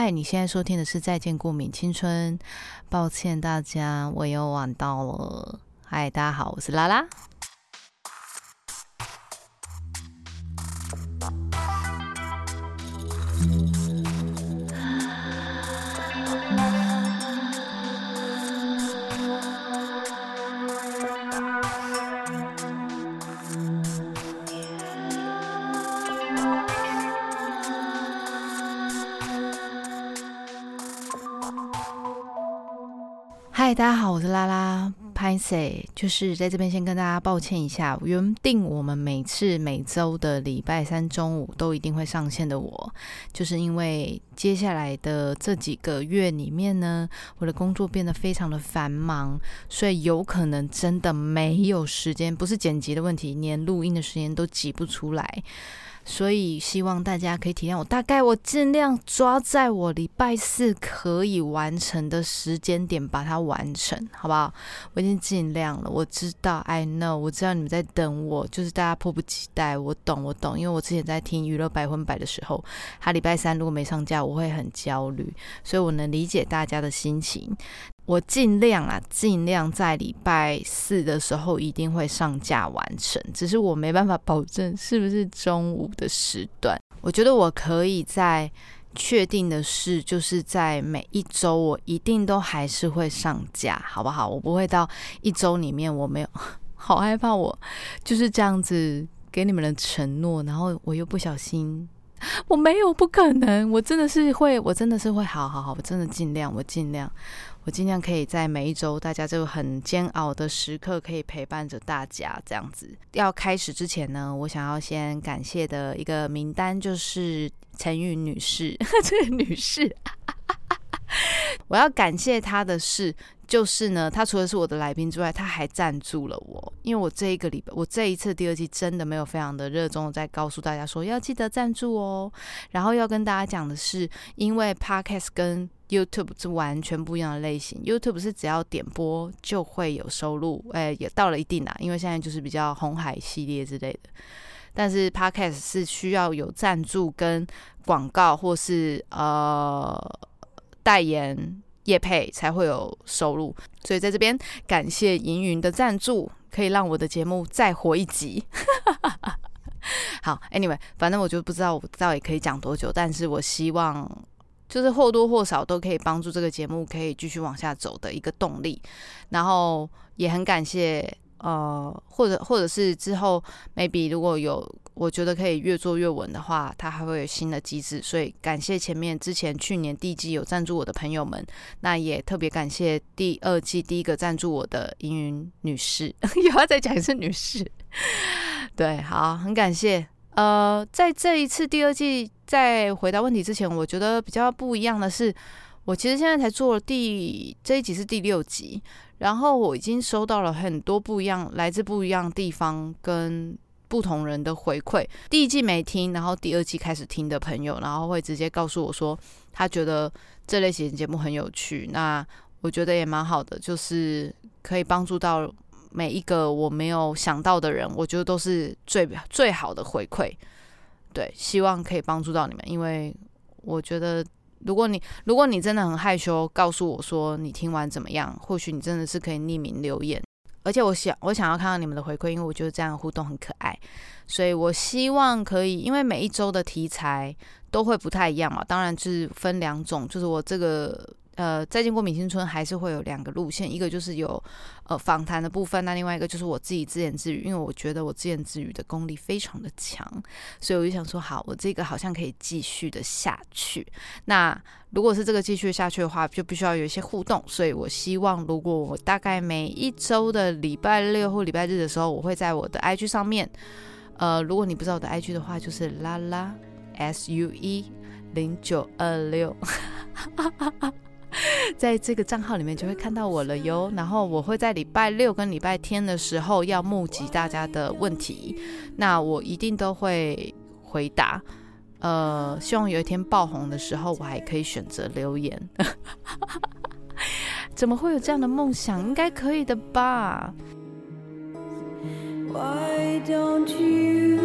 嗨，你现在收听的是《再见过敏青春》，抱歉大家，我又晚到了。嗨，大家好，我是拉拉。就是在这边先跟大家抱歉一下，原定我们每次每周的礼拜三中午都一定会上线的我，就是因为接下来的这几个月里面呢，我的工作变得非常的繁忙，所以有可能真的没有时间，不是剪辑的问题，连录音的时间都挤不出来。所以希望大家可以体谅我，大概我尽量抓在我礼拜四可以完成的时间点把它完成，好不好？我已经尽量了，我知道，I know，我知道你们在等我，就是大家迫不及待，我懂，我懂，因为我之前在听娱乐百分百的时候，他礼拜三如果没上架，我会很焦虑，所以我能理解大家的心情。我尽量啊，尽量在礼拜四的时候一定会上架完成，只是我没办法保证是不是中午的时段。我觉得我可以在确定的是，就是在每一周我一定都还是会上架，好不好？我不会到一周里面我没有，好害怕我就是这样子给你们的承诺，然后我又不小心，我没有不可能，我真的是会，我真的是会，好好好，我真的尽量，我尽量。我尽量可以在每一周，大家这个很煎熬的时刻，可以陪伴着大家这样子。要开始之前呢，我想要先感谢的一个名单就是陈宇女士，这个女士，我要感谢她的是，就是呢，他除了是我的来宾之外，他还赞助了我。因为我这一个礼拜，我这一次第二季真的没有非常的热衷在告诉大家说要记得赞助哦。然后要跟大家讲的是，因为 Podcast 跟 YouTube 是完全不一样的类型。YouTube 是只要点播就会有收入，哎，也到了一定啦，因为现在就是比较红海系列之类的。但是 Podcast 是需要有赞助跟广告或是呃代言业配才会有收入。所以在这边感谢银云的赞助，可以让我的节目再活一集。好，Anyway，反正我就不知道我到底可以讲多久，但是我希望。就是或多或少都可以帮助这个节目可以继续往下走的一个动力，然后也很感谢呃，或者或者是之后 maybe 如果有我觉得可以越做越稳的话，它还会有新的机制，所以感谢前面之前去年第一季有赞助我的朋友们，那也特别感谢第二季第一个赞助我的银云女士，以后再讲一次女士，对，好，很感谢。呃，在这一次第二季在回答问题之前，我觉得比较不一样的是，我其实现在才做了第这一集是第六集，然后我已经收到了很多不一样、来自不一样地方跟不同人的回馈。第一季没听，然后第二季开始听的朋友，然后会直接告诉我说，他觉得这类型节目很有趣。那我觉得也蛮好的，就是可以帮助到。每一个我没有想到的人，我觉得都是最最好的回馈。对，希望可以帮助到你们，因为我觉得，如果你如果你真的很害羞，告诉我说你听完怎么样，或许你真的是可以匿名留言。而且我想我想要看到你们的回馈，因为我觉得这样互动很可爱。所以我希望可以，因为每一周的题材都会不太一样嘛，当然是分两种，就是我这个。呃，再见过敏青春还是会有两个路线，一个就是有呃访谈的部分，那另外一个就是我自己自言自语，因为我觉得我自言自语的功力非常的强，所以我就想说，好，我这个好像可以继续的下去。那如果是这个继续下去的话，就必须要有一些互动，所以我希望如果我大概每一周的礼拜六或礼拜日的时候，我会在我的 IG 上面，呃，如果你不知道我的 IG 的话，就是拉拉 S U E 零九二六。在这个账号里面就会看到我了哟。然后我会在礼拜六跟礼拜天的时候要募集大家的问题，那我一定都会回答。呃，希望有一天爆红的时候，我还可以选择留言。怎么会有这样的梦想？应该可以的吧？Why don't you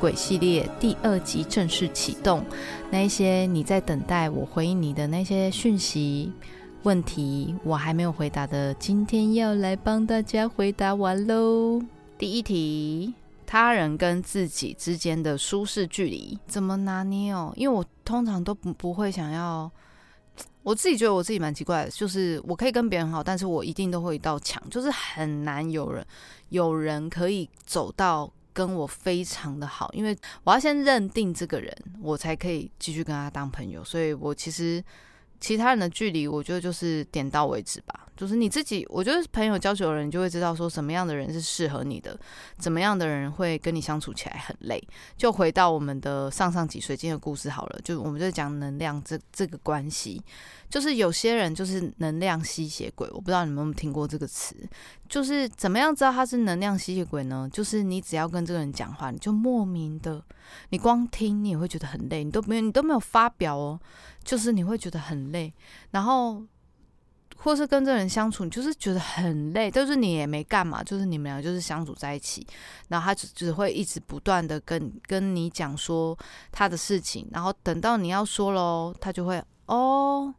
鬼系列第二集正式启动。那一些你在等待我回应你的那些讯息、问题，我还没有回答的，今天要来帮大家回答完喽。第一题：他人跟自己之间的舒适距离怎么拿捏哦？因为我通常都不不会想要，我自己觉得我自己蛮奇怪的，就是我可以跟别人好，但是我一定都会一道墙，就是很难有人有人可以走到。跟我非常的好，因为我要先认定这个人，我才可以继续跟他当朋友。所以我其实其他人的距离，我觉得就是点到为止吧。就是你自己，我觉得朋友交久了，你就会知道说什么样的人是适合你的，怎么样的人会跟你相处起来很累。就回到我们的上上集水晶的故事好了，就我们就讲能量这这个关系。就是有些人就是能量吸血鬼，我不知道你们有没有听过这个词。就是怎么样知道他是能量吸血鬼呢？就是你只要跟这个人讲话，你就莫名的，你光听你也会觉得很累，你都没有你都没有发表哦，就是你会觉得很累，然后或是跟这人相处，你就是觉得很累，就是你也没干嘛，就是你们俩就是相处在一起，然后他只只会一直不断的跟跟你讲说他的事情，然后等到你要说喽，他就会哦。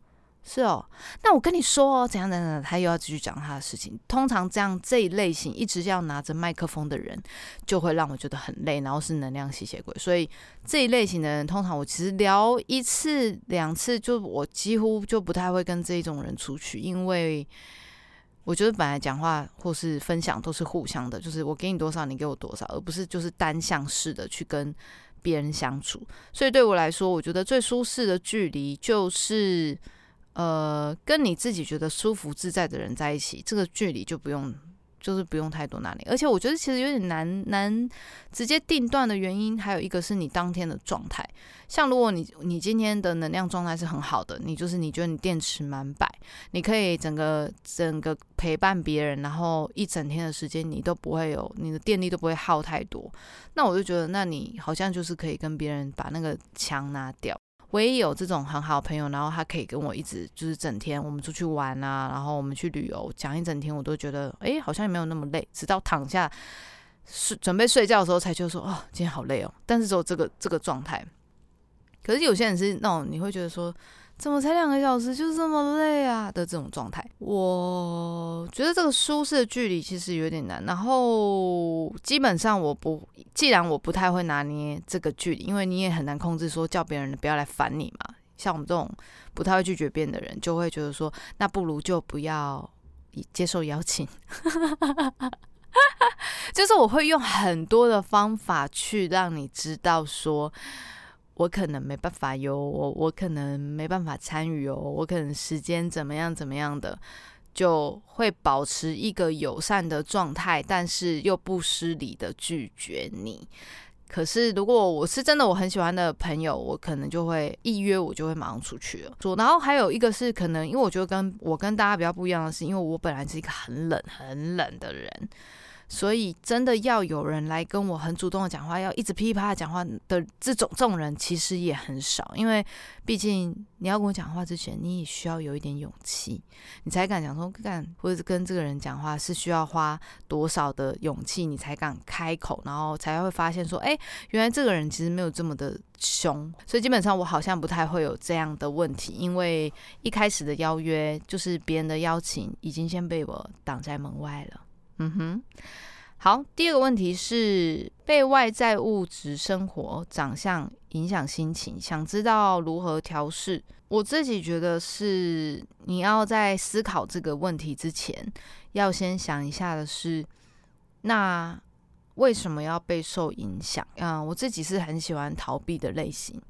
是哦，那我跟你说哦，怎样怎样，他又要继续讲他的事情。通常这样这一类型一直要拿着麦克风的人，就会让我觉得很累，然后是能量吸血鬼。所以这一类型的人，通常我其实聊一次两次，就我几乎就不太会跟这一种人出去，因为我觉得本来讲话或是分享都是互相的，就是我给你多少，你给我多少，而不是就是单向式的去跟别人相处。所以对我来说，我觉得最舒适的距离就是。呃，跟你自己觉得舒服自在的人在一起，这个距离就不用，就是不用太多哪里。而且我觉得其实有点难难直接定断的原因，还有一个是你当天的状态。像如果你你今天的能量状态是很好的，你就是你觉得你电池满百，你可以整个整个陪伴别人，然后一整天的时间你都不会有你的电力都不会耗太多。那我就觉得，那你好像就是可以跟别人把那个墙拿掉。我也有这种很好的朋友，然后他可以跟我一直就是整天我们出去玩啊，然后我们去旅游，讲一整天，我都觉得哎，好像也没有那么累。直到躺下睡准备睡觉的时候，才就说哦，今天好累哦。但是只有这个这个状态。可是有些人是那种你会觉得说。怎么才两个小时就这么累啊的这种状态？我觉得这个舒适的距离其实有点难。然后基本上我不，既然我不太会拿捏这个距离，因为你也很难控制说叫别人不要来烦你嘛。像我们这种不太会拒绝别人的人，就会觉得说，那不如就不要接受邀请。就是我会用很多的方法去让你知道说。我可能没办法哟，我我可能没办法参与哦，我可能时间怎么样怎么样的，就会保持一个友善的状态，但是又不失礼的拒绝你。可是如果我是真的我很喜欢的朋友，我可能就会一约我就会马上出去了。说，然后还有一个是可能，因为我觉得跟我跟大家比较不一样的是，因为我本来是一个很冷很冷的人。所以，真的要有人来跟我很主动的讲话，要一直噼里啪啦讲话的这种这种人，其实也很少。因为毕竟你要跟我讲话之前，你也需要有一点勇气，你才敢讲说干，或者跟这个人讲话是需要花多少的勇气，你才敢开口，然后才会发现说，哎，原来这个人其实没有这么的凶。所以基本上我好像不太会有这样的问题，因为一开始的邀约就是别人的邀请已经先被我挡在门外了。嗯哼。好，第二个问题是被外在物质、生活、长相影响心情，想知道如何调试。我自己觉得是你要在思考这个问题之前，要先想一下的是，那为什么要被受影响？嗯，我自己是很喜欢逃避的类型。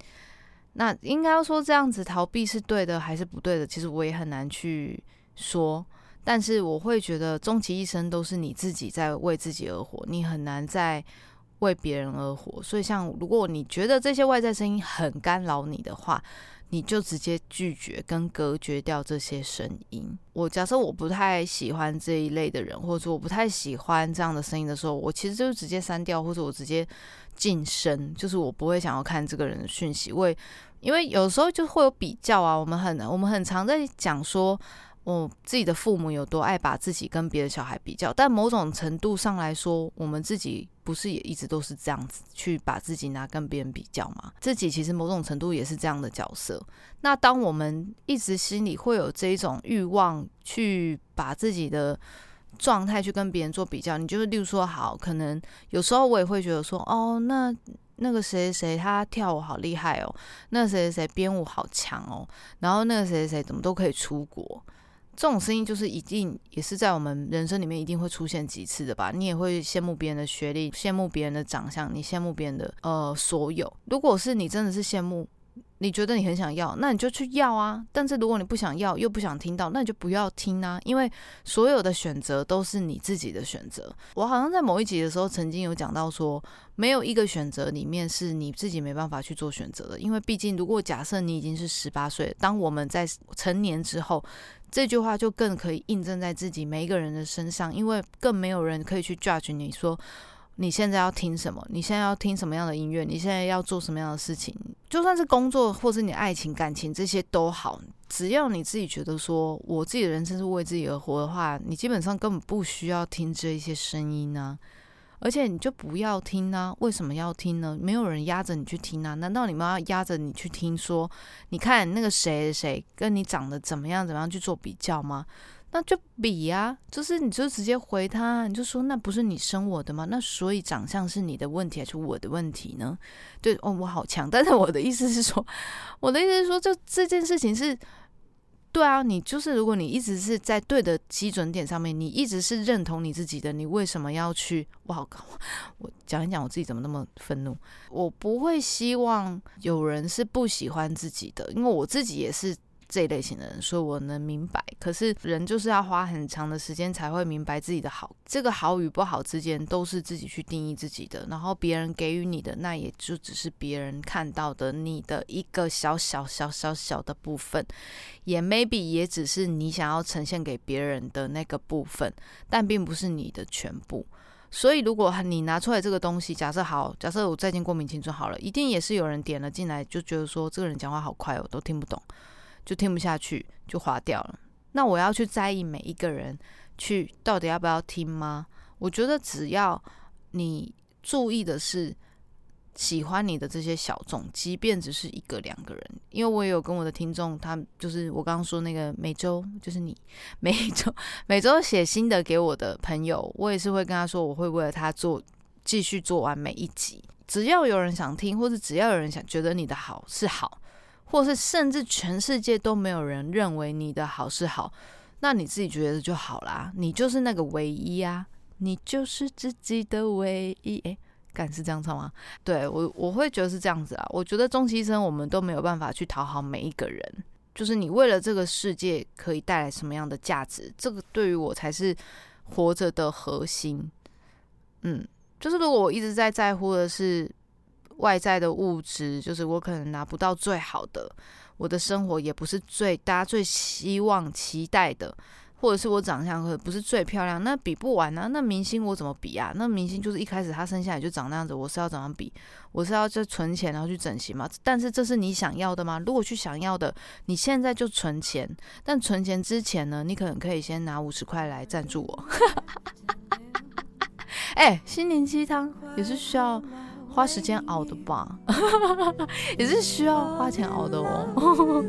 那应该说这样子逃避是对的还是不对的？其实我也很难去说。但是我会觉得，终其一生都是你自己在为自己而活，你很难再为别人而活。所以，像如果你觉得这些外在声音很干扰你的话，你就直接拒绝跟隔绝掉这些声音。我假设我不太喜欢这一类的人，或者说我不太喜欢这样的声音的时候，我其实就直接删掉，或者我直接晋升，就是我不会想要看这个人的讯息。为因为有时候就会有比较啊，我们很我们很常在讲说。我自己的父母有多爱把自己跟别的小孩比较，但某种程度上来说，我们自己不是也一直都是这样子去把自己拿跟别人比较吗？自己其实某种程度也是这样的角色。那当我们一直心里会有这一种欲望，去把自己的状态去跟别人做比较，你就是例如说，好，可能有时候我也会觉得说，哦，那那个谁谁他跳舞好厉害哦，那谁谁谁编舞好强哦，然后那个谁谁谁怎么都可以出国。这种声音就是一定也是在我们人生里面一定会出现几次的吧？你也会羡慕别人的学历，羡慕别人的长相，你羡慕别人的呃所有。如果是你真的是羡慕，你觉得你很想要，那你就去要啊。但是如果你不想要，又不想听到，那你就不要听啊。因为所有的选择都是你自己的选择。我好像在某一集的时候曾经有讲到说，没有一个选择里面是你自己没办法去做选择的。因为毕竟，如果假设你已经是十八岁，当我们在成年之后。这句话就更可以印证在自己每一个人的身上，因为更没有人可以去 judge 你说你现在要听什么，你现在要听什么样的音乐，你现在要做什么样的事情，就算是工作或是你爱情感情这些都好，只要你自己觉得说我自己的人生是为自己而活的话，你基本上根本不需要听这一些声音呢。而且你就不要听呢？为什么要听呢？没有人压着你去听啊？难道你们要压着你去听？说你看那个谁谁跟你长得怎么样怎么样去做比较吗？那就比呀，就是你就直接回他，你就说那不是你生我的吗？那所以长相是你的问题还是我的问题呢？对哦，我好强，但是我的意思是说，我的意思是说，就这件事情是。对啊，你就是如果你一直是在对的基准点上面，你一直是认同你自己的，你为什么要去？我好，我讲一讲我自己怎么那么愤怒？我不会希望有人是不喜欢自己的，因为我自己也是。这一类型的人，所以我能明白。可是人就是要花很长的时间才会明白自己的好，这个好与不好之间都是自己去定义自己的。然后别人给予你的，那也就只是别人看到的你的一个小小小小小的部分，也 maybe 也只是你想要呈现给别人的那个部分，但并不是你的全部。所以如果你拿出来这个东西，假设好，假设我再见过敏青春好了，一定也是有人点了进来，就觉得说这个人讲话好快，哦都听不懂。就听不下去，就划掉了。那我要去在意每一个人去到底要不要听吗？我觉得只要你注意的是喜欢你的这些小众，即便只是一个两个人，因为我也有跟我的听众，他就是我刚刚说那个每周就是你每周每周写新的给我的朋友，我也是会跟他说，我会为了他做继续做完每一集。只要有人想听，或者只要有人想觉得你的好是好。或是甚至全世界都没有人认为你的好是好，那你自己觉得就好啦。你就是那个唯一啊，你就是自己的唯一。诶，敢是这样唱吗？对我我会觉得是这样子啊。我觉得终其一生我们都没有办法去讨好每一个人，就是你为了这个世界可以带来什么样的价值，这个对于我才是活着的核心。嗯，就是如果我一直在在乎的是。外在的物质，就是我可能拿不到最好的，我的生活也不是最大家最希望期待的，或者是我长相可不是最漂亮，那比不完啊。那明星我怎么比啊？那明星就是一开始他生下来就长那样子，我是要怎样比？我是要就存钱然后去整形吗？但是这是你想要的吗？如果去想要的，你现在就存钱，但存钱之前呢，你可能可以先拿五十块来赞助我。哎，心灵鸡汤也是需要。花时间熬的吧，也是需要花钱熬的哦。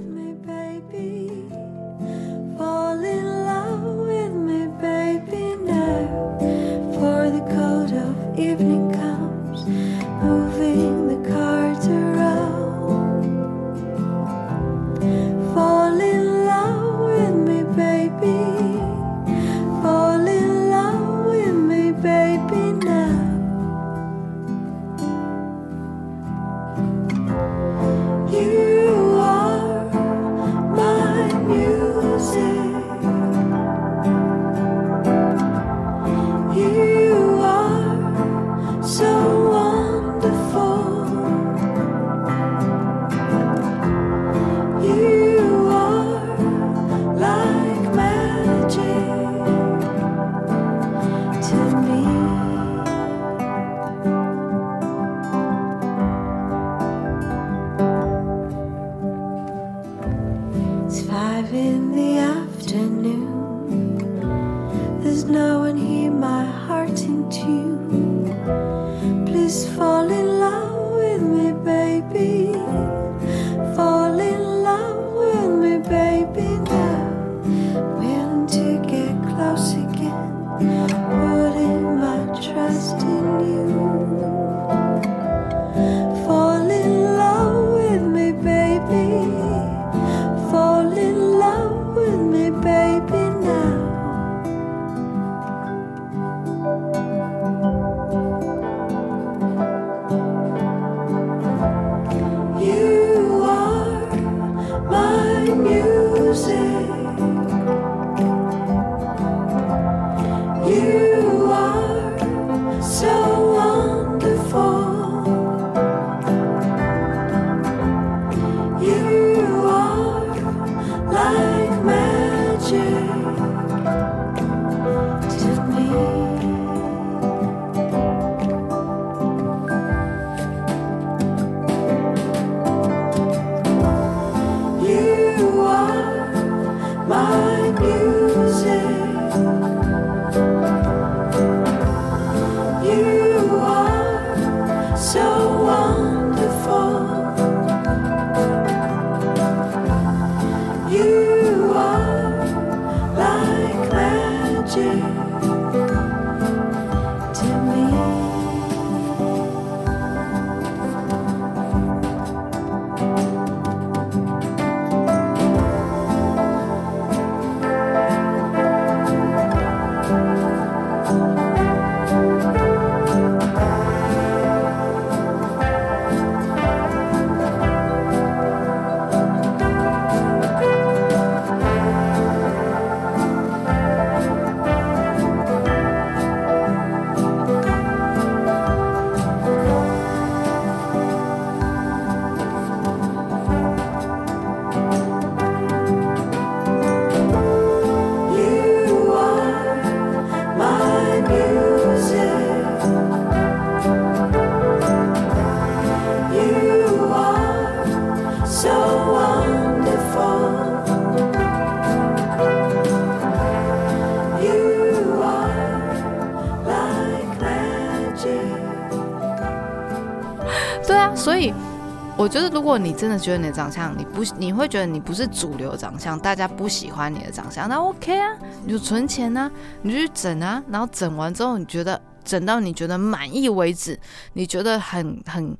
我觉得，如果你真的觉得你的长相，你不，你会觉得你不是主流长相，大家不喜欢你的长相，那 OK 啊，你就存钱啊，你就去整啊，然后整完之后，你觉得整到你觉得满意为止，你觉得很很，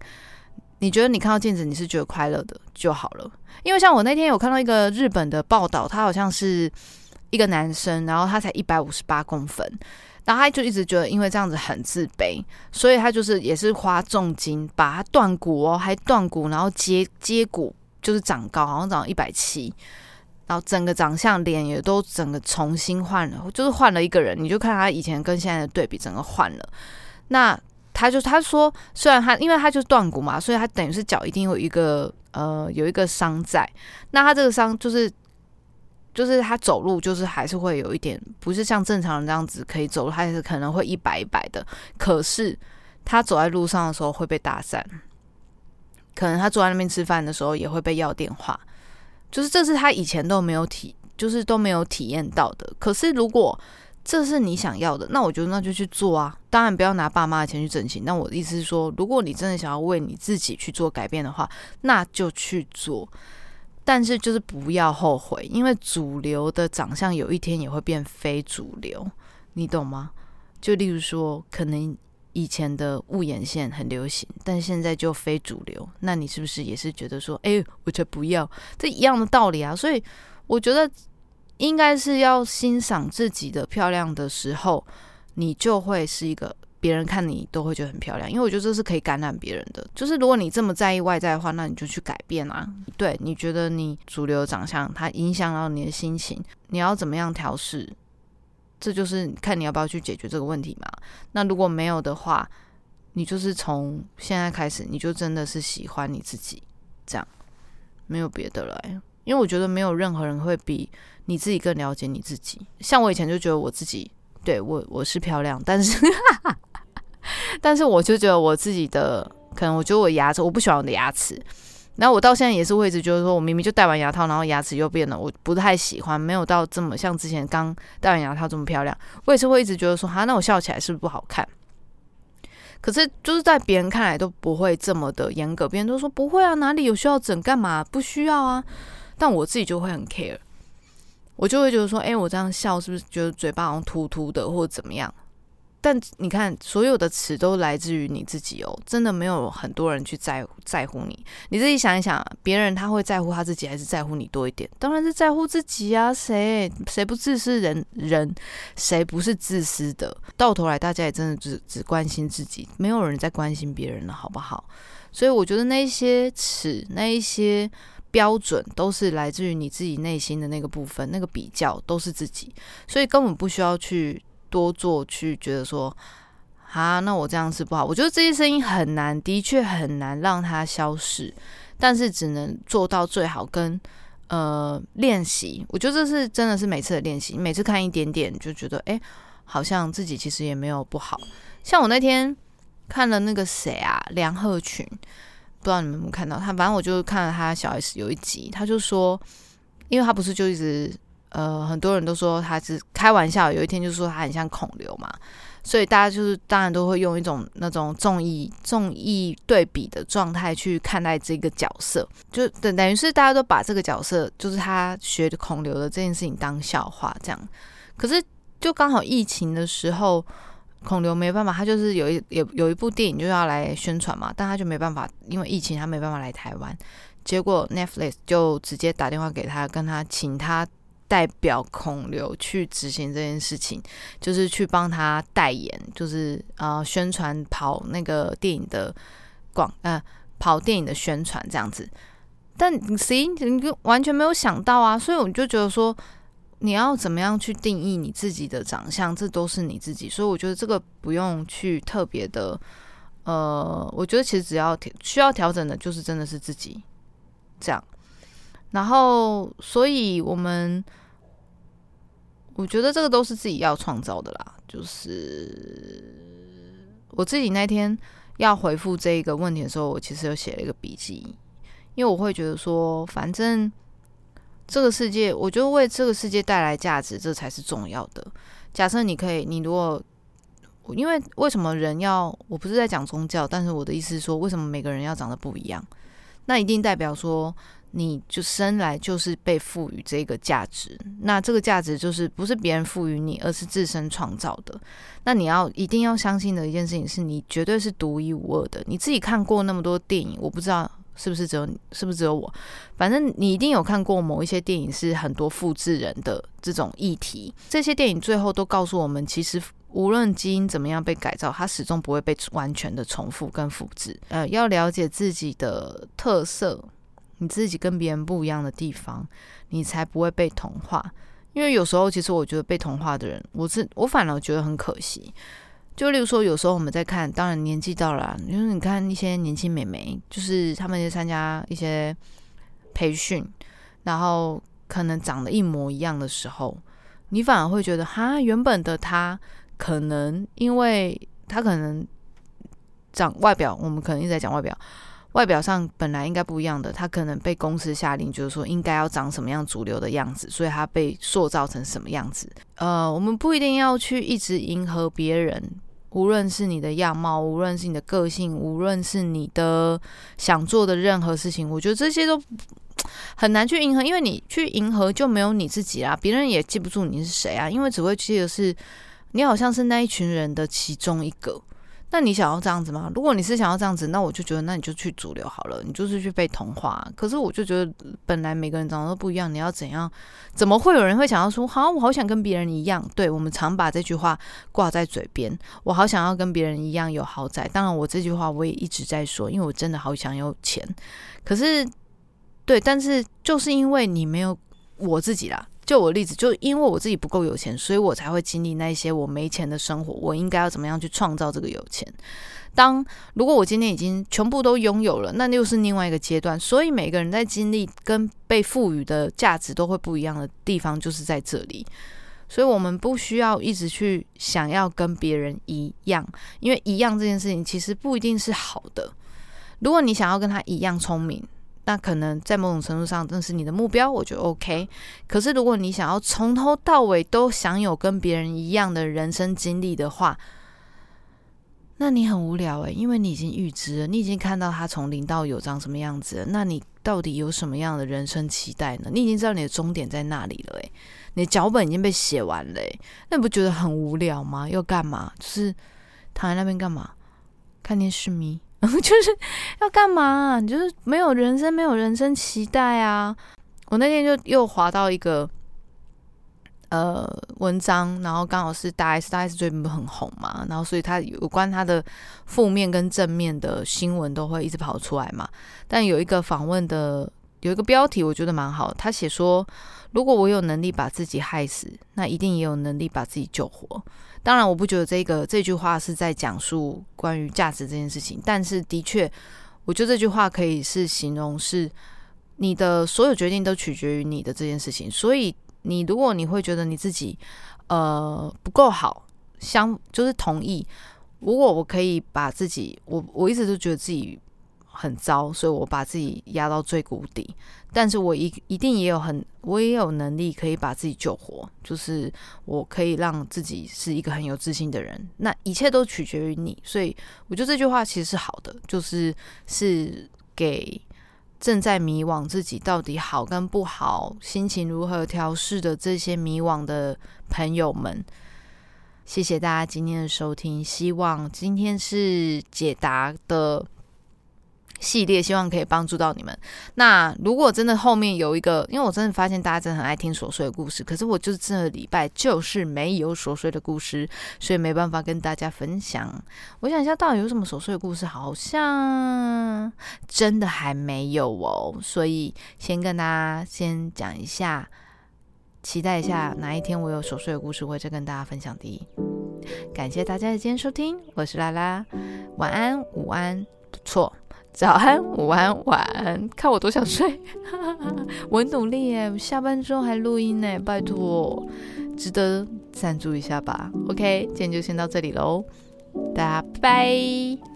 你觉得你看到镜子你是觉得快乐的就好了。因为像我那天有看到一个日本的报道，他好像是一个男生，然后他才一百五十八公分。然后他就一直觉得，因为这样子很自卑，所以他就是也是花重金把他断骨哦，还断骨，然后接接骨就是长高，好像长到一百七，然后整个长相脸也都整个重新换了，就是换了一个人。你就看他以前跟现在的对比，整个换了。那他就他说，虽然他因为他就是断骨嘛，所以他等于是脚一定有一个呃有一个伤在。那他这个伤就是。就是他走路，就是还是会有一点，不是像正常人这样子可以走路，他也是可能会一摆一摆的。可是他走在路上的时候会被搭讪，可能他坐在那边吃饭的时候也会被要电话，就是这是他以前都没有体，就是都没有体验到的。可是如果这是你想要的，那我觉得那就去做啊。当然不要拿爸妈的钱去整形。那我的意思是说，如果你真的想要为你自己去做改变的话，那就去做。但是就是不要后悔，因为主流的长相有一天也会变非主流，你懂吗？就例如说，可能以前的雾眼线很流行，但现在就非主流，那你是不是也是觉得说，哎，我才不要？这一样的道理啊。所以我觉得应该是要欣赏自己的漂亮的时候，你就会是一个别人看你都会觉得很漂亮。因为我觉得这是可以感染别人的。就是如果你这么在意外在的话，那你就去改变啊。对，你觉得你主流长相它影响到你的心情，你要怎么样调试？这就是看你要不要去解决这个问题嘛。那如果没有的话，你就是从现在开始，你就真的是喜欢你自己，这样没有别的了。因为我觉得没有任何人会比你自己更了解你自己。像我以前就觉得我自己对我我是漂亮，但是但是我就觉得我自己的可能，我觉得我牙齿我不喜欢我的牙齿。然后我到现在也是会一直觉得说，我明明就戴完牙套，然后牙齿又变了，我不太喜欢，没有到这么像之前刚戴完牙套这么漂亮。我也是会一直觉得说，哈，那我笑起来是不是不好看？可是就是在别人看来都不会这么的严格，别人都说不会啊，哪里有需要整干嘛？不需要啊。但我自己就会很 care，我就会觉得说，哎，我这样笑是不是觉得嘴巴好像突突的，或者怎么样？但你看，所有的词都来自于你自己哦，真的没有很多人去在乎在乎你。你自己想一想，别人他会在乎他自己，还是在乎你多一点？当然是在乎自己啊！谁谁不自私？人人谁不是自私的？到头来，大家也真的只只关心自己，没有人在关心别人了，好不好？所以我觉得那些尺，那一些标准，都是来自于你自己内心的那个部分，那个比较都是自己，所以根本不需要去。多做去觉得说啊，那我这样是不好。我觉得这些声音很难，的确很难让它消失，但是只能做到最好跟呃练习。我觉得这是真的是每次的练习，每次看一点点就觉得哎，好像自己其实也没有不好。像我那天看了那个谁啊，梁鹤群，不知道你们有没有看到他？反正我就看了他小 S 有一集，他就说，因为他不是就一直。呃，很多人都说他是开玩笑，有一天就说他很像孔刘嘛，所以大家就是当然都会用一种那种综艺综艺对比的状态去看待这个角色，就等等于是大家都把这个角色就是他学孔刘的这件事情当笑话这样。可是就刚好疫情的时候，孔刘没办法，他就是有一有有一部电影就要来宣传嘛，但他就没办法，因为疫情他没办法来台湾，结果 Netflix 就直接打电话给他，跟他请他。代表孔刘去执行这件事情，就是去帮他代言，就是呃宣传跑那个电影的广呃跑电影的宣传这样子。但谁你就完全没有想到啊，所以我就觉得说你要怎么样去定义你自己的长相，这都是你自己。所以我觉得这个不用去特别的呃，我觉得其实只要需要调整的，就是真的是自己这样。然后，所以我们，我觉得这个都是自己要创造的啦。就是我自己那天要回复这一个问题的时候，我其实有写了一个笔记，因为我会觉得说，反正这个世界，我觉得为这个世界带来价值，这才是重要的。假设你可以，你如果，因为为什么人要，我不是在讲宗教，但是我的意思是说，为什么每个人要长得不一样？那一定代表说。你就生来就是被赋予这个价值，那这个价值就是不是别人赋予你，而是自身创造的。那你要一定要相信的一件事情是，你绝对是独一无二的。你自己看过那么多电影，我不知道是不是只有你，是不是只有我？反正你一定有看过某一些电影是很多复制人的这种议题。这些电影最后都告诉我们，其实无论基因怎么样被改造，它始终不会被完全的重复跟复制。呃，要了解自己的特色。你自己跟别人不一样的地方，你才不会被同化。因为有时候，其实我觉得被同化的人，我是我反而觉得很可惜。就例如说，有时候我们在看，当然年纪到了，因为你看一些年轻美眉，就是他们去参加一些培训，然后可能长得一模一样的时候，你反而会觉得，哈，原本的他可能因为他可能长外表，我们可能一直在讲外表。外表上本来应该不一样的，他可能被公司下令，就是说应该要长什么样主流的样子，所以他被塑造成什么样子。呃，我们不一定要去一直迎合别人，无论是你的样貌，无论是你的个性，无论是你的想做的任何事情，我觉得这些都很难去迎合，因为你去迎合就没有你自己啦，别人也记不住你是谁啊，因为只会记得是你好像是那一群人的其中一个。那你想要这样子吗？如果你是想要这样子，那我就觉得那你就去主流好了，你就是去被同化。可是我就觉得本来每个人长得都不一样，你要怎样？怎么会有人会想要说，好，我好想跟别人一样？对我们常把这句话挂在嘴边，我好想要跟别人一样有豪宅。当然，我这句话我也一直在说，因为我真的好想有钱。可是，对，但是就是因为你没有我自己啦。就我例子，就因为我自己不够有钱，所以我才会经历那些我没钱的生活。我应该要怎么样去创造这个有钱？当如果我今天已经全部都拥有了，那又是另外一个阶段。所以每个人在经历跟被赋予的价值都会不一样的地方，就是在这里。所以我们不需要一直去想要跟别人一样，因为一样这件事情其实不一定是好的。如果你想要跟他一样聪明。那可能在某种程度上，这是你的目标，我觉得 OK。可是如果你想要从头到尾都享有跟别人一样的人生经历的话，那你很无聊诶，因为你已经预知了，你已经看到他从零到有长什么样子，那你到底有什么样的人生期待呢？你已经知道你的终点在那里了诶，你的脚本已经被写完了诶，那你不觉得很无聊吗？要干嘛？就是躺在那边干嘛？看电视咪？就是要干嘛？你就是没有人生，没有人生期待啊！我那天就又滑到一个呃文章，然后刚好是大 S，大 S 最近不很红嘛，然后所以他有关他的负面跟正面的新闻都会一直跑出来嘛。但有一个访问的有一个标题，我觉得蛮好，他写说：如果我有能力把自己害死，那一定也有能力把自己救活。当然，我不觉得这个这句话是在讲述关于价值这件事情，但是的确，我觉得这句话可以是形容是你的所有决定都取决于你的这件事情。所以，你如果你会觉得你自己呃不够好，相就是同意，如果我可以把自己，我我一直都觉得自己。很糟，所以我把自己压到最谷底。但是我一一定也有很，我也有能力可以把自己救活，就是我可以让自己是一个很有自信的人。那一切都取决于你，所以我觉得这句话其实是好的，就是是给正在迷惘自己到底好跟不好，心情如何调试的这些迷惘的朋友们。谢谢大家今天的收听，希望今天是解答的。系列希望可以帮助到你们。那如果真的后面有一个，因为我真的发现大家真的很爱听琐碎的故事，可是我就是这个礼拜就是没有琐碎的故事，所以没办法跟大家分享。我想一下，到底有什么琐碎的故事？好像真的还没有哦。所以先跟大家先讲一下，期待一下哪一天我有琐碎的故事，会再跟大家分享。第一，感谢大家的今天收听，我是拉拉，晚安，午安，不错。早安，午安，晚安，看我多想睡，我很努力耶，下班之后还录音呢，拜托，值得赞助一下吧。OK，今天就先到这里喽，大家拜拜。